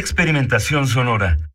Experimentación sonora.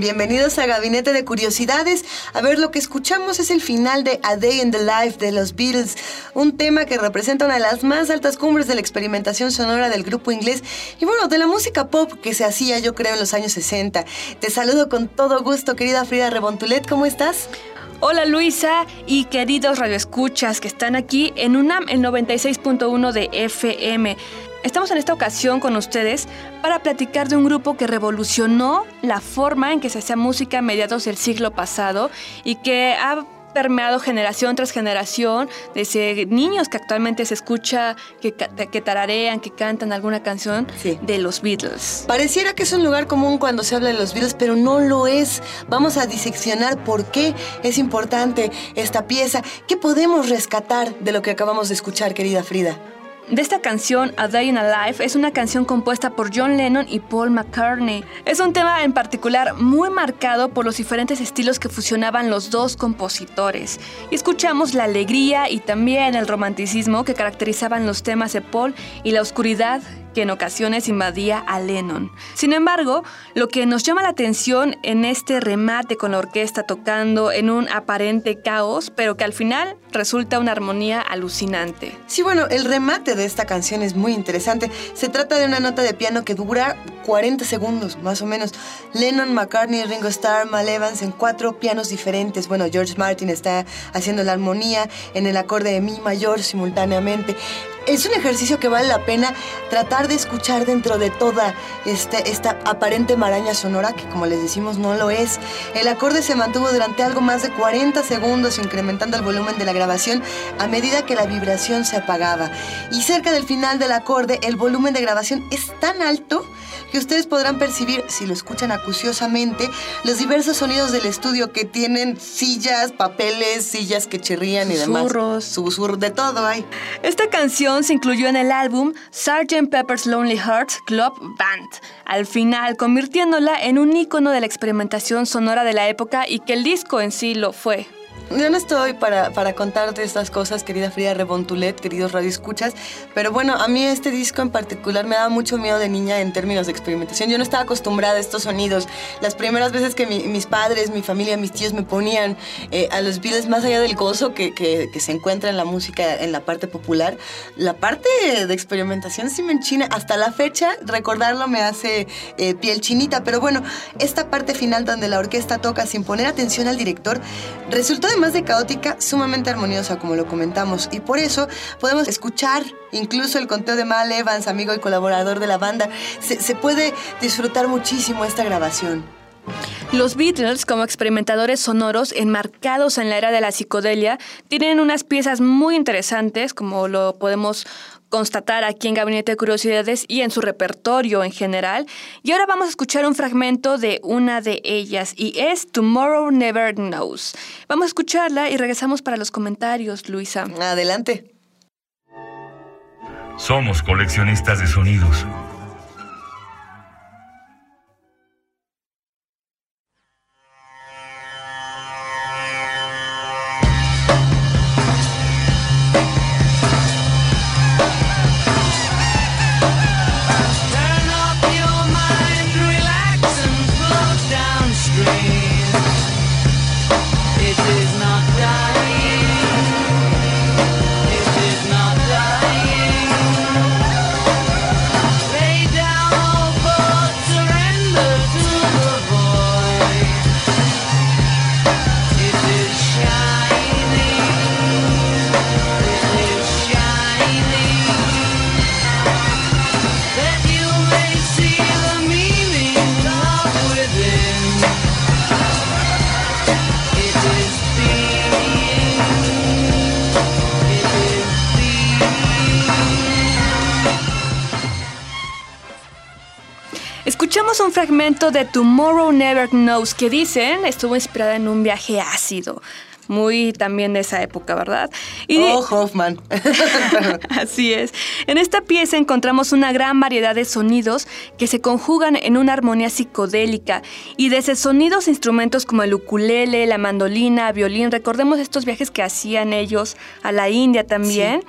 Bienvenidos a Gabinete de Curiosidades. A ver, lo que escuchamos es el final de A Day in the Life de los Beatles, un tema que representa una de las más altas cumbres de la experimentación sonora del grupo inglés y bueno, de la música pop que se hacía yo creo en los años 60. Te saludo con todo gusto, querida Frida Rebontulet, ¿cómo estás? Hola Luisa y queridos radioescuchas que están aquí en UNAM el 96.1 de FM. Estamos en esta ocasión con ustedes para platicar de un grupo que revolucionó la forma en que se hacía música a mediados del siglo pasado y que ha permeado generación tras generación, desde niños que actualmente se escucha que, que tararean, que cantan alguna canción Sí. de los Beatles. Pareciera que es un lugar común cuando se habla de los Beatles, pero no lo es. Vamos a diseccionar por qué es importante esta pieza. ¿Qué podemos rescatar de lo que acabamos de escuchar, querida Frida? De esta canción, A Day in a Life, es una canción compuesta por John Lennon y Paul McCartney. Es un tema en particular muy marcado por los diferentes estilos que fusionaban los dos compositores. Y escuchamos la alegría y también el romanticismo que caracterizaban los temas de Paul y la oscuridad que en ocasiones invadía a Lennon. Sin embargo, lo que nos llama la atención en este remate con la orquesta tocando en un aparente caos, pero que al final resulta una armonía alucinante. Sí, bueno, el remate de esta canción es muy interesante. Se trata de una nota de piano que dura 40 segundos, más o menos. Lennon, McCartney, Ringo Starr, Mal Evans en cuatro pianos diferentes. Bueno, George Martin está haciendo la armonía en el acorde de mi mayor simultáneamente. Es un ejercicio que vale la pena tratar de escuchar dentro de toda este, esta aparente maraña sonora, que como les decimos no lo es. El acorde se mantuvo durante algo más de 40 segundos, incrementando el volumen de la grabación a medida que la vibración se apagaba. Y cerca del final del acorde, el volumen de grabación es tan alto que ustedes podrán percibir, si lo escuchan acuciosamente, los diversos sonidos del estudio que tienen sillas, papeles, sillas que chirrían y demás. Susurros. Susurros, de todo hay. Esta canción se incluyó en el álbum Sgt. Pepper's Lonely Hearts Club Band, al final convirtiéndola en un ícono de la experimentación sonora de la época y que el disco en sí lo fue. Yo no estoy para, para contarte estas cosas, querida Frida Rebontulet, queridos radioescuchas, pero bueno, a mí este disco en particular me daba mucho miedo de niña en términos de experimentación. Yo no estaba acostumbrada a estos sonidos. Las primeras veces que mis padres, mi familia, mis tíos me ponían eh, a los Beatles, más allá del gozo que, que, se encuentra en la música, en la parte popular, la parte de experimentación sí me enchina. Hasta la fecha, recordarlo me hace eh, piel chinita, pero bueno, esta parte final donde la orquesta toca sin poner atención al director, resultó de más de caótica, sumamente armoniosa, como lo comentamos, y por eso podemos escuchar incluso el conteo de Mal Evans, amigo y colaborador de la banda. Se, se puede disfrutar muchísimo esta grabación. Los Beatles, como experimentadores sonoros enmarcados en la era de la psicodelia, tienen unas piezas muy interesantes, como lo podemos constatar aquí en Gabinete de Curiosidades y en su repertorio en general. Y ahora vamos a escuchar un fragmento de una de ellas y es Tomorrow Never Knows. Vamos a escucharla y regresamos para los comentarios, Luisa. Adelante. Somos coleccionistas de sonidos. Un fragmento de Tomorrow Never Knows que dicen estuvo inspirada en un viaje ácido. Muy también de esa época, ¿verdad? oh, Hoffman. Así es. En esta pieza encontramos una gran variedad de sonidos que se conjugan en una armonía psicodélica y desde sonidos instrumentos como el ukulele, la mandolina, violín. Recordemos estos viajes que hacían ellos a la India también.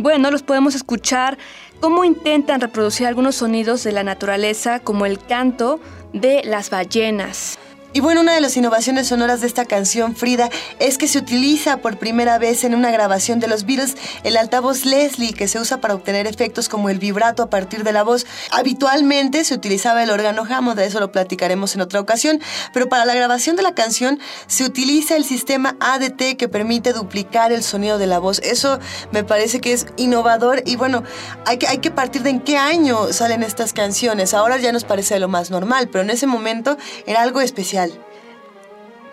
Bueno, los podemos escuchar cómo intentan reproducir algunos sonidos de la naturaleza como el canto de las ballenas. Y bueno, una de las innovaciones sonoras de esta canción, Frida, es que se utiliza por primera vez en una grabación de los Beatles el altavoz Leslie, que se usa para obtener efectos como el vibrato a partir de la voz. Habitualmente se utilizaba el órgano Hammond, de eso lo platicaremos en otra ocasión, pero para la grabación de la canción se utiliza el sistema ADT que permite duplicar el sonido de la voz. Eso me parece que es innovador y bueno, hay que, hay que partir de en qué año salen estas canciones. Ahora ya nos parece lo más normal, pero en ese momento era algo especial social.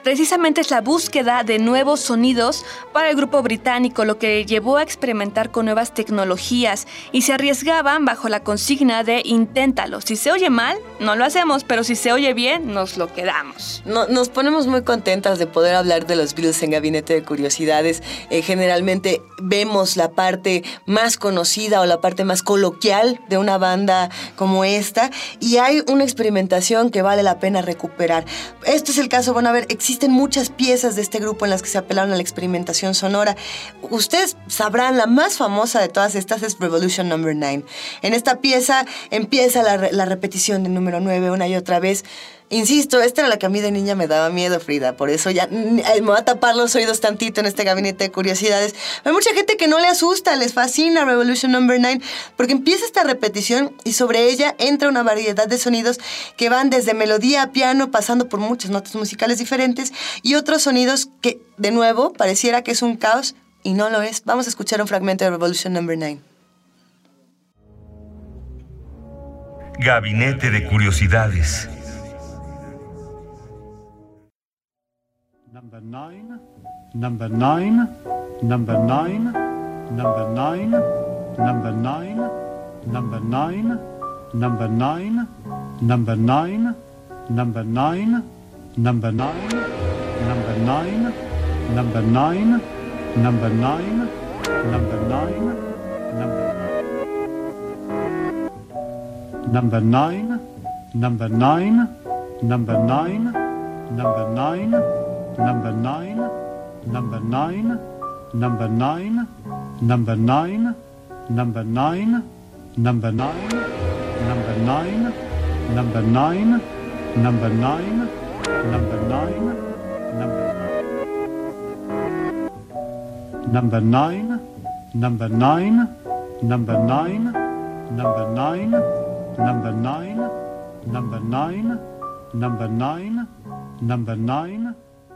Precisamente es la búsqueda de nuevos sonidos para el grupo británico lo que llevó a experimentar con nuevas tecnologías y se arriesgaban bajo la consigna de inténtalo. Si se oye mal, no lo hacemos, pero si se oye bien, nos lo quedamos. nos ponemos muy contentas de poder hablar de los Beatles en Gabinete de Curiosidades. Eh, generalmente vemos la parte más conocida o la parte más coloquial de una banda como esta y hay una experimentación que vale la pena recuperar. Este es el caso, bueno, a ver, existe existen muchas piezas de este grupo en las que se apelaron a la experimentación sonora. Ustedes sabrán, la más famosa de todas estas es Revolution Number 9. En esta pieza empieza la, la repetición del número 9 una y otra vez. Insisto, esta era la que a mí de niña me daba miedo, Frida. Por eso ya me voy a tapar los oídos tantito en este gabinete de curiosidades. Hay mucha gente que no le asusta, les fascina Revolution Number 9, porque empieza esta repetición y sobre ella entra una variedad de sonidos que van desde melodía a piano, pasando por muchas notas musicales diferentes, y otros sonidos que, de nuevo, pareciera que es un caos y no lo es. Vamos a escuchar un fragmento de Revolution Number 9. Gabinete de Curiosidades. Number nine, number nine, number nine, number nine, number nine, number nine, number nine, number nine, number nine, number nine, number nine, number nine, number nine, number nine, number number nine, number nine, number nine, number nine number nine, number nine, number nine, number nine, number nine, number nine, number nine, number nine, number nine, number nine, number number nine, number nine, number nine, number nine, number nine, number nine, number nine, number nine,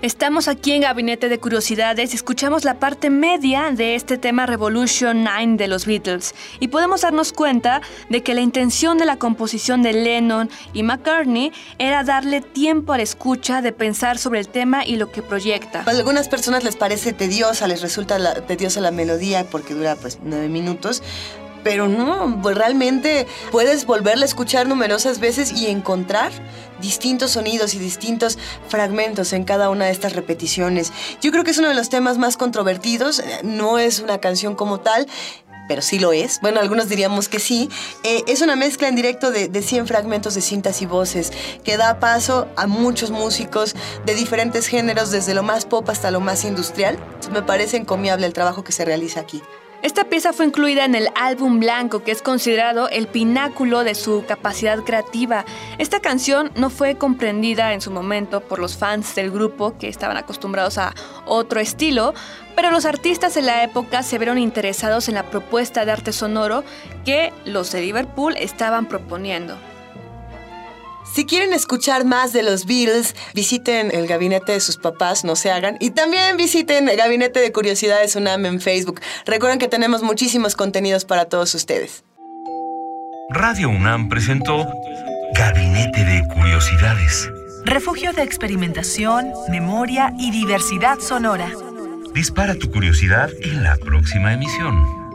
Estamos aquí en Gabinete de Curiosidades y escuchamos la parte media de este tema Revolution 9 de los Beatles y podemos darnos cuenta de que la intención de la composición de Lennon y McCartney era darle tiempo a la escucha de pensar sobre el tema y lo que proyecta. A algunas personas les parece tediosa, les resulta tediosa la melodía porque dura pues nueve minutos. Pero no, pues realmente puedes volverla a escuchar numerosas veces y encontrar distintos sonidos y distintos fragmentos en cada una de estas repeticiones. Yo creo que es uno de los temas más controvertidos, eh, no es una canción como tal, pero sí lo es. Bueno, algunos diríamos que sí. Eh, es una mezcla en directo de, de 100 fragmentos de cintas y voces que da paso a muchos músicos de diferentes géneros, desde lo más pop hasta lo más industrial. Me parece encomiable el trabajo que se realiza aquí. Esta pieza fue incluida en el álbum blanco, que es considerado el pináculo de su capacidad creativa. Esta canción no fue comprendida en su momento por los fans del grupo, que estaban acostumbrados a otro estilo, pero los artistas de la época se vieron interesados en la propuesta de arte sonoro que los de Liverpool estaban proponiendo. Si quieren escuchar más de los Beatles, visiten el gabinete de sus papás, no se hagan. Y también visiten el gabinete de curiosidades UNAM en Facebook. Recuerden que tenemos muchísimos contenidos para todos ustedes. Radio UNAM presentó Gabinete de Curiosidades. Refugio de experimentación, memoria y diversidad sonora. Dispara tu curiosidad en la próxima emisión.